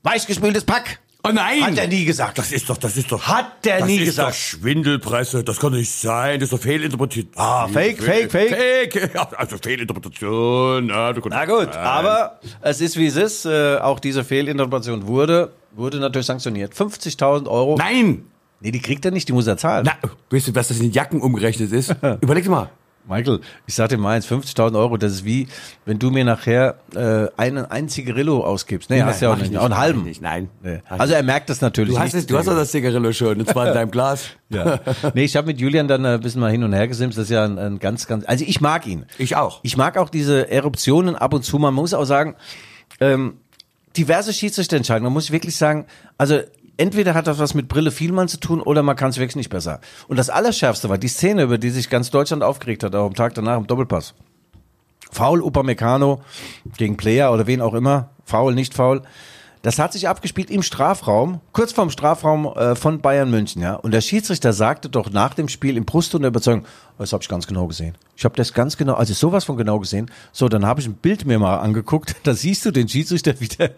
weichgespültes Pack. Oh nein! Hat er nie gesagt. Das ist doch, das ist doch. Hat der das nie ist gesagt. Doch Schwindelpresse, das kann nicht sein, das ist doch fehlinterpretiert. Ah, fake, fake, fake. Fake, ja, also Fehlinterpretation. Ja, Na gut, Nein. aber es ist wie es ist. Äh, auch diese Fehlinterpretation wurde, wurde natürlich sanktioniert. 50.000 Euro. Nein! Nee, die kriegt er nicht, die muss er zahlen. Na, weißt du, was das in Jacken umgerechnet ist? Überleg mal. Michael, ich sag dir mal eins, 50.000 Euro, das ist wie, wenn du mir nachher äh, einen, einen Zigarillo ausgibst. Nee, hast du ja auch ich nicht. Auch einen halben. ich Nicht, nein. Nee. Also er merkt das natürlich Du hast, nicht. du hast doch das Zigarillo schon, und zwar in deinem Glas. ja. Nee, ich habe mit Julian dann ein bisschen mal hin und her gesimst. Das ist ja ein, ein ganz, ganz. Also ich mag ihn. Ich auch. Ich mag auch diese Eruptionen ab und zu. Man muss auch sagen, ähm, diverse Schiedsrichterentscheidungen. Man muss wirklich sagen, also entweder hat das was mit Brille Vielmann zu tun oder man kann es wirklich nicht besser. Und das Allerschärfste war die Szene, über die sich ganz Deutschland aufgeregt hat, auch am Tag danach im Doppelpass. Foul Upamecano gegen Player oder wen auch immer. Foul, nicht Foul. Das hat sich abgespielt im Strafraum, kurz vorm Strafraum äh, von Bayern München, ja. Und der Schiedsrichter sagte doch nach dem Spiel im Brust und der Überzeugung, oh, das habe ich ganz genau gesehen. Ich habe das ganz genau, also sowas von genau gesehen. So, dann habe ich ein Bild mir mal angeguckt. Da siehst du den Schiedsrichter, wie der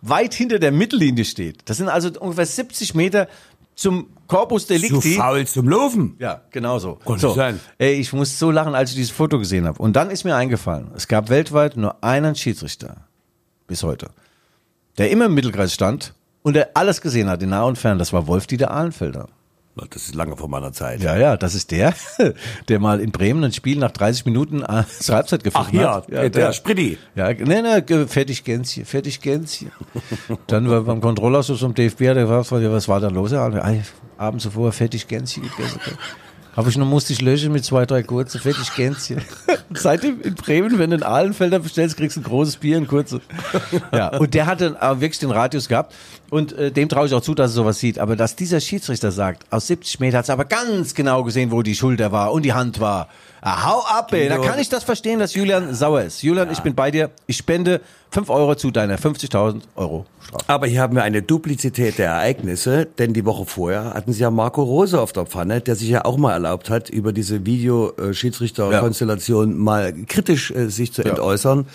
weit hinter der Mittellinie steht. Das sind also ungefähr 70 Meter zum Corpus Zu Delicti. faul zum Laufen. Ja, genau so. Konnte so. sein. Ey, ich muss so lachen, als ich dieses Foto gesehen habe. Und dann ist mir eingefallen, es gab weltweit nur einen Schiedsrichter bis heute, der immer im Mittelkreis stand und der alles gesehen hat, in nah und fern. Das war Wolf-Dieter Ahlenfelder. Das ist lange vor meiner Zeit. Ja, ja, das ist der, der mal in Bremen ein Spiel nach 30 Minuten äh, zur Halbzeit gepfiffen Ach ja, hat. der, der Spritti. Ja, nee, nee, fertig Gänzchen, fertig Gänzchen. Dann war beim Kontrollausschuss vom DFB, der war, was war da los? Ja, abends zuvor fertig Gänzchen gegessen. Habe ich noch, musste ich löschen mit zwei, drei kurze, fertig Gänzchen. Seitdem in Bremen, wenn du einen Ahlenfelder bestellst, kriegst du ein großes Bier, ein kurzes. Ja, und der hatte äh, wirklich den Radius gehabt. Und äh, dem traue ich auch zu, dass er sowas sieht. Aber dass dieser Schiedsrichter sagt, aus 70 Meter hat er aber ganz genau gesehen, wo die Schulter war und die Hand war. Ah, hau ab, ey. Da kann ich das verstehen, dass Julian sauer ist. Julian, ich bin bei dir. Ich spende 5 Euro zu deiner 50.000 Euro Strafe. Aber hier haben wir eine Duplizität der Ereignisse, denn die Woche vorher hatten sie ja Marco Rose auf der Pfanne, der sich ja auch mal erlaubt hat, über diese Videoschiedsrichterkonstellation mal kritisch äh, sich zu entäußern.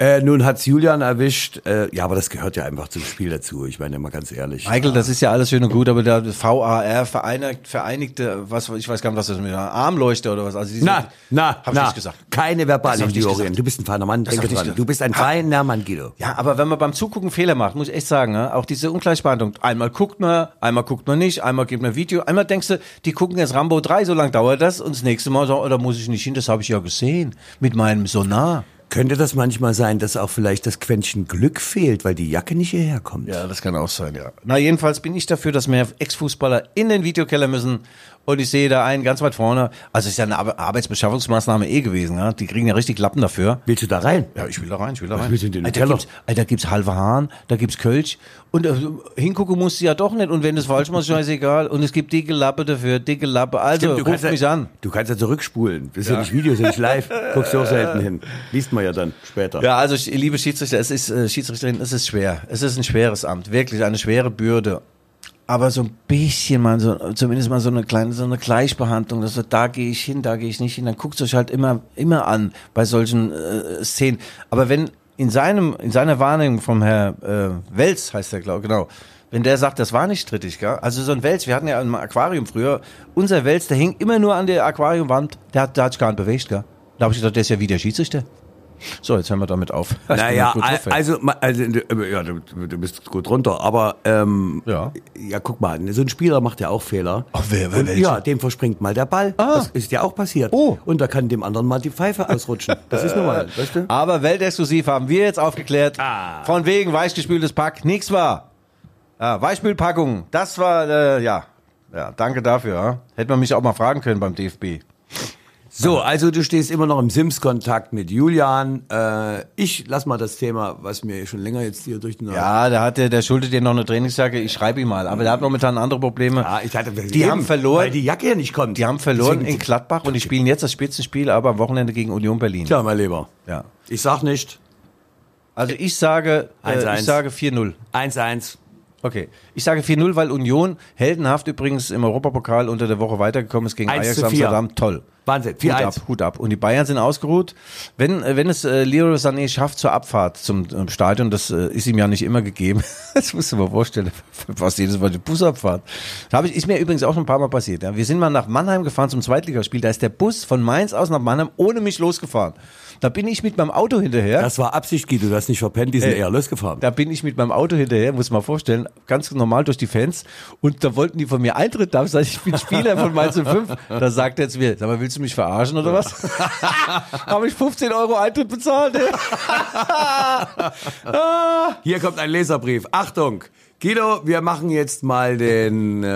Äh, nun hat's Julian erwischt. Äh, ja, aber das gehört ja einfach zum Spiel dazu. Ich meine mal ganz ehrlich. Michael, das ist ja alles schön und gut, aber der VAR, Vereinigt, Vereinigte, was, ich weiß gar nicht, was das mit einer Armleuchte oder was. Also diese, Na, na, hab ich na, nicht gesagt. keine ich gesagt. Du bist ein feiner Mann, denke ich dran. Du bist ein feiner Mann, Guido. Ja, aber wenn man beim Zugucken Fehler macht, muss ich echt sagen, ne? auch diese Ungleichbehandlung. Einmal guckt man, einmal guckt man nicht, einmal gibt man Video, einmal denkst du, die gucken jetzt Rambo 3, so lange dauert das, und das nächste Mal so, oh, da muss ich nicht hin, das habe ich ja gesehen, mit meinem Sonar. Könnte das manchmal sein, dass auch vielleicht das Quäntchen Glück fehlt, weil die Jacke nicht hierher kommt? Ja, das kann auch sein, ja. Na, jedenfalls bin ich dafür, dass mehr Ex-Fußballer in den Videokeller müssen. Und ich sehe da einen ganz weit vorne. Also ist ja eine Ar- Arbeitsbeschaffungsmaßnahme eh gewesen. Ja? Die kriegen ja richtig Lappen dafür. Willst du da rein? Ja, ich will da rein, ich will da rein. willst du in den Alter, Keller? gibt's, Alter, gibt's halbe Hahn, da gibt's Kölsch. Und äh, hingucken musst du ja doch nicht. Und wenn du es falsch machst, scheißegal. Und es gibt dicke Lappe dafür, dicke Lappe. Also, Stimmt, du ruf kannst ja, mich an. Du kannst ja zurückspulen. Das ist ja, nicht Video, das ist ja nicht live. Guckst du auch selten hin. Liest man ja dann später. Ja, also liebe Schiedsrichter, es ist äh, Schiedsrichterin, es ist schwer. Es ist ein schweres Amt, wirklich eine schwere Bürde. Aber so ein bisschen mal so, zumindest mal so eine kleine, so eine Gleichbehandlung, dass so, da gehe ich hin, da gehe ich nicht hin, dann guckt euch halt immer, immer an bei solchen äh, Szenen. Aber wenn in seinem, in seiner Wahrnehmung vom Herr äh, Wels heißt der, glaube genau, wenn der sagt, das war nicht strittig, gell? Also so ein Wels, wir hatten ja ein Aquarium früher, unser Wels, der hing immer nur an der Aquariumwand, der hat, der hat sich gar nicht bewegt, gell? Da habe ich gedacht, der ist ja wie der Schiedsrichter. So, jetzt hören wir damit auf. Ich Naja, ey. also, also äh, ja, du, du bist gut runter, aber ähm, Ja. ja, guck mal, so ein Spieler macht ja auch Fehler. Ach, wer- wer- Und, ja, dem verspringt mal der Ball. Das ist ja auch passiert. Oh. Und da kann dem anderen mal die Pfeife ausrutschen. Das ist normal, weißt du? Aber weltexklusiv haben wir jetzt aufgeklärt. Ah. Von wegen weichgespültes Pack, nichts war. Ja, Weichspülpackung, das war, äh, ja. Ja, danke dafür. Ja. Hätte man mich auch mal fragen können beim DFB. So, also du stehst immer noch im Sims-Kontakt mit Julian. Äh, ich lass mal das Thema, was mir schon länger jetzt hier durch den Ja, der hat, der, der schuldet dir noch eine Trainingsjacke. Ich schreibe ihm mal. Aber der hat momentan andere Probleme. Ja, ich hatte die eben, haben verloren. weil die Jacke ja nicht kommt. Die haben verloren Deswegen- in Gladbach und die spielen jetzt das Spitzenspiel, aber am Wochenende gegen Union Berlin. Tja, mein Lieber. Ja. Ich sag nicht Also ich sage, äh, 1-1. ich sage 4-0. 1-1. Okay. Ich sage 4-0, weil Union heldenhaft übrigens im Europapokal unter der Woche weitergekommen ist gegen 1 Ajax zu 4. Amsterdam. Toll. Wahnsinn. Hut 4-1. ab, Hut ab. Und die Bayern sind ausgeruht. Wenn, äh, wenn es äh, Leroy Sané schafft zur Abfahrt zum äh, Stadion, das äh, ist ihm ja nicht immer gegeben. Das musst du dir mal vorstellen. Fast jedes Mal die Busabfahrt. Das hab ich, ist mir übrigens auch schon ein paar Mal passiert. Ja. Wir sind mal nach Mannheim gefahren zum Zweitligaspiel. Da ist der Bus von Mainz aus nach Mannheim ohne mich losgefahren. Da bin ich mit meinem Auto hinterher. Das war Absicht, Guido, du hast nicht verpennt, die sind Ey, eher losgefahren. Da bin ich mit meinem Auto hinterher, muss man vorstellen, ganz normal durch die Fans. Und da wollten die von mir Eintritt haben. Sag ich, ich bin Spieler von Mainz 05. Da sagt er zu mir, sag mal, willst du mich verarschen oder was? Habe ich 15 Euro Eintritt bezahlt. ey. Hier kommt ein Leserbrief. Achtung, Guido, wir machen jetzt mal den. Äh,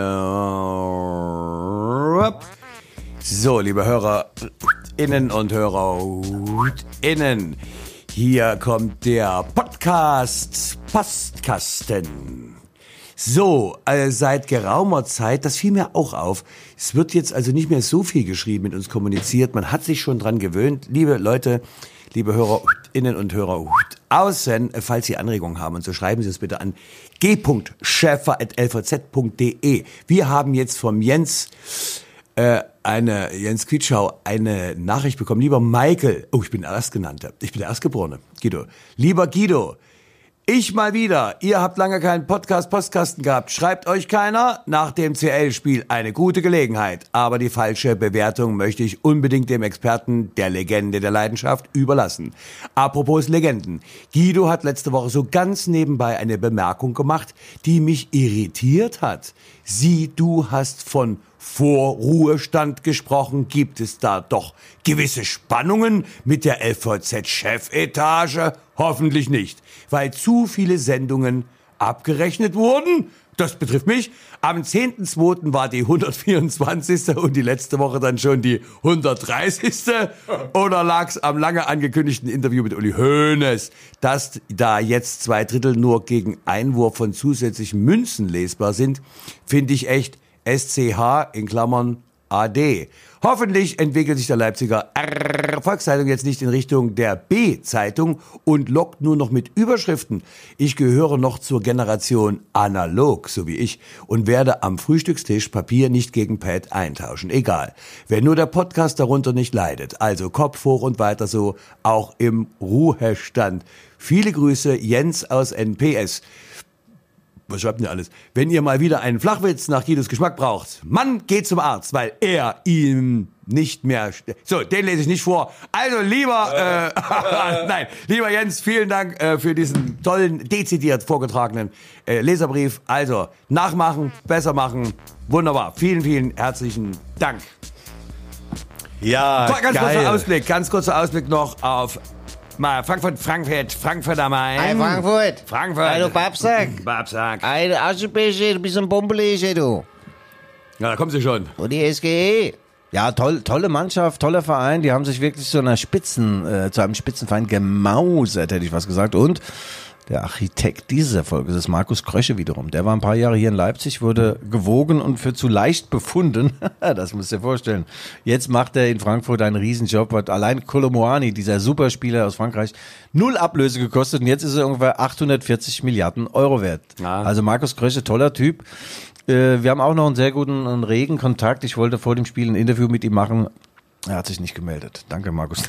so, liebe HörerInnen und HörerInnen, hier kommt der Podcast Postkasten. So, äh, seit geraumer Zeit, das fiel mir auch auf, es wird jetzt also nicht mehr so viel geschrieben, mit uns kommuniziert, man hat sich schon dran gewöhnt. Liebe Leute, liebe HörerInnen und Hörer außen, äh, falls Sie Anregungen haben, und so schreiben Sie es bitte an g.schäfer.lvz.de. Wir haben jetzt vom Jens äh, eine, Jens Quietschau, eine Nachricht bekommen. Lieber Michael, oh, ich bin der Erstgenannte, ich bin der Erstgeborene, Guido. Lieber Guido, ich mal wieder. Ihr habt lange keinen Podcast-Postkasten gehabt. Schreibt euch keiner? Nach dem CL-Spiel eine gute Gelegenheit. Aber die falsche Bewertung möchte ich unbedingt dem Experten der Legende der Leidenschaft überlassen. Apropos Legenden. Guido hat letzte Woche so ganz nebenbei eine Bemerkung gemacht, die mich irritiert hat. Sie, du hast von Vorruhestand gesprochen. Gibt es da doch gewisse Spannungen mit der LVZ-Chefetage? Hoffentlich nicht, weil zu viele Sendungen abgerechnet wurden. Das betrifft mich. Am 10.2. war die 124. und die letzte Woche dann schon die 130. Oder lag's am lange angekündigten Interview mit Uli Hoeneß, dass da jetzt zwei Drittel nur gegen Einwurf von zusätzlichen Münzen lesbar sind, finde ich echt SCH in Klammern AD. Hoffentlich entwickelt sich der Leipziger R Volkszeitung jetzt nicht in Richtung der B-Zeitung und lockt nur noch mit Überschriften. Ich gehöre noch zur Generation analog, so wie ich, und werde am Frühstückstisch Papier nicht gegen Pad eintauschen. Egal. Wenn nur der Podcast darunter nicht leidet. Also Kopf hoch und weiter so, auch im Ruhestand. Viele Grüße, Jens aus NPS. Was schreibt denn ihr alles? Wenn ihr mal wieder einen Flachwitz nach Guidos Geschmack braucht, Mann, geht zum Arzt, weil er ihm nicht mehr... So, den lese ich nicht vor. Also lieber... Äh, nein, lieber Jens, vielen Dank äh, für diesen tollen, dezidiert vorgetragenen äh, Leserbrief. Also, nachmachen, besser machen. Wunderbar. Vielen, vielen herzlichen Dank. Ja, ganz geil. kurzer Ausblick, ganz kurzer Ausblick noch auf mal Frankfurt, Frankfurt, Frankfurt am Main. Hey, Frankfurt. Frankfurt. Du Babsack. Babsack. Hey, du Aschenbecher, du bist ein Bombelege, du. Ja, da kommen sie schon. Und die SGE. Ja, toll, tolle Mannschaft, toller Verein. Die haben sich wirklich zu einer Spitzen, äh, zu einem Spitzenverein gemausert, hätte ich was gesagt. Und Der Architekt dieses Erfolges ist Markus Krösche wiederum. Der war ein paar Jahre hier in Leipzig, wurde gewogen und für zu leicht befunden. das musst du dir vorstellen. Jetzt macht er in Frankfurt einen Riesenjob. Hat allein Kolomoani, dieser Superspieler aus Frankreich, null Ablöse gekostet und jetzt ist er ungefähr 840 Milliarden Euro wert. Ja. Also Markus Krösche, toller Typ. Äh, Wir haben auch noch einen sehr guten, einen regen Kontakt. Ich wollte vor dem Spiel ein Interview mit ihm machen. Er hat sich nicht gemeldet. Danke, Markus.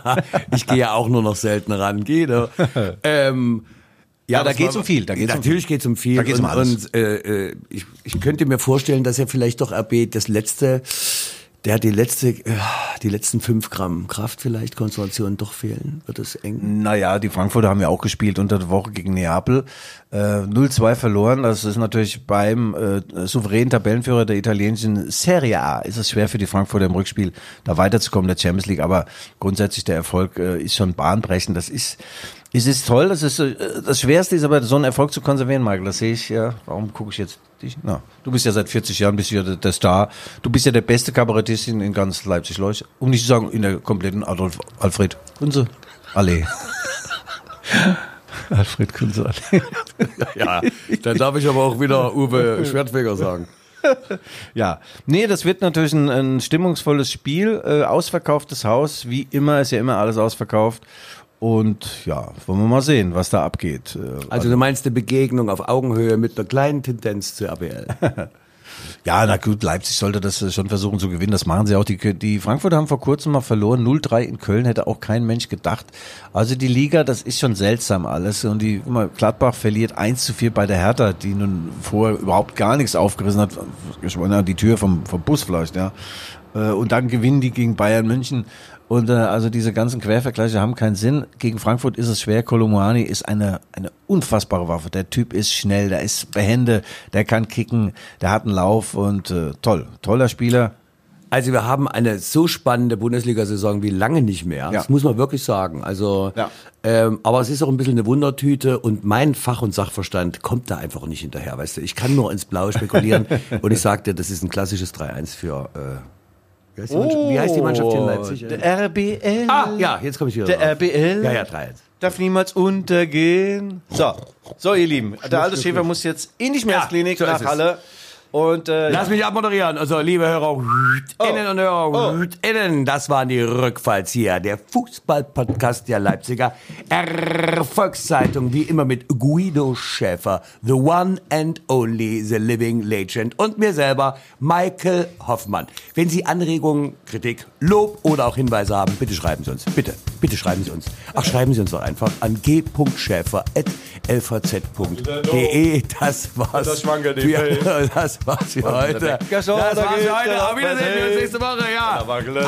ich gehe ja auch nur noch selten ran. Geh doch. ähm, Ja, da geht's um viel, da geht's um Natürlich viel. geht's um viel. Da geht's um und, alles. Und äh, äh, ich, ich könnte mir vorstellen, dass er vielleicht doch RB das letzte, der hat die letzte, äh, die letzten fünf Gramm Kraft vielleicht, Konzentration doch fehlen. Wird es eng? Naja, die Frankfurter haben ja auch gespielt unter der Woche gegen Neapel. Äh, 0-2 verloren. Das ist natürlich beim äh, souveränen Tabellenführer der italienischen Serie A ist es schwer für die Frankfurter im Rückspiel da weiterzukommen der Champions League. Aber grundsätzlich der Erfolg äh, ist schon bahnbrechend. Das ist es ist toll, das ist äh, das Schwerste ist aber so einen Erfolg zu konservieren, Michael. Das sehe ich ja. Warum gucke ich jetzt dich? Na, du bist ja seit 40 Jahren bist du ja der, der Star. Du bist ja der beste Kabarettist in, in ganz Leipzig, Leute. Um nicht zu sagen in der kompletten Adolf Alfred Kunze Allee. Alfred Kunze Allee. Ja, dann darf ich aber auch wieder Uwe Schwertfeger sagen. Ja, nee, das wird natürlich ein, ein stimmungsvolles Spiel, äh, ausverkauftes Haus, wie immer, ist ja immer alles ausverkauft. Und ja, wollen wir mal sehen, was da abgeht. Äh, Also du meinst eine Begegnung auf Augenhöhe mit einer kleinen Tendenz zu RBL. Ja, na gut, Leipzig sollte das äh, schon versuchen zu gewinnen. Das machen sie auch. Die, die Frankfurter haben vor kurzem mal verloren. 0-3 in Köln hätte auch kein Mensch gedacht. Also die Liga, das ist schon seltsam alles. Und die, mal, Gladbach verliert 1 zu 4 bei der Hertha, die nun vorher überhaupt gar nichts aufgerissen hat. Die Tür vom, vom Bus vielleicht, ja. Äh, Und dann gewinnen die gegen Bayern München. Und äh, also diese ganzen Quervergleiche haben keinen Sinn. Gegen Frankfurt ist es schwer. Kolomoani ist eine, eine unfassbare Waffe. Der Typ ist schnell, der ist behende, der kann kicken, der hat einen Lauf und äh, toll. Toller Spieler. Also wir haben eine so spannende Bundesliga-Saison wie lange nicht mehr. Ja. Das muss man wirklich sagen. Also, Ja. ähm, aber es ist auch ein bisschen eine Wundertüte und mein Fach- und Sachverstand kommt da einfach nicht hinterher. Weißt du, ich kann nur ins Blaue spekulieren und ich sagte, das ist ein klassisches 3-1 für. Äh, wie, heißt die Mannschaft, wie heißt die Mannschaft hier in Leipzig? Der RBL. ah, ja, jetzt komme ich wieder. Der drauf. RBL. Ja, ja, 3-1. Darf niemals untergehen. So, so ihr Lieben. Der alte Schäfer muss jetzt in die Schmerzklinik so ist nach es. Und äh, Lass mich abmoderieren. Also, liebe Hörer, innen und Hörer, innen, das waren die Rückfallzieher, der Fußball-Podcast der Leipziger Erfolgszeitung, wie immer mit Guido Schäfer, the one and only, the living legend und mir selber, Michael Hoffmann. Wenn Sie Anregungen, Kritik, Lob oder auch Hinweise haben, bitte schreiben Sie uns. Bitte, bitte schreiben Sie uns. Ach, schreiben Sie uns doch einfach an g.schäfer.lvz.de. Das war's. Das schwanke die für, Welt. das war's für heute. Das war's für heute. Auf Wiedersehen, wir uns nächste Woche. Ja.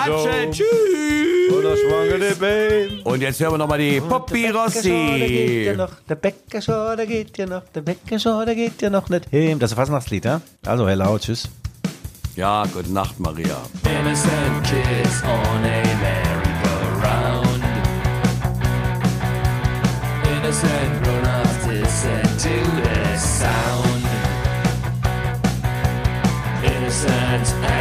Dom. tschüss. Und jetzt hören wir nochmal die Poppy Rossi. noch, der Bäcker schon, der geht ja noch, der Bäcker schon, der geht ja noch nicht hin. Das ist ein Fastnachtslied, ja? Also, hello, tschüss. Ja, gute Nacht, Maria. Innocent kiss on a merry-go-round. Innocent and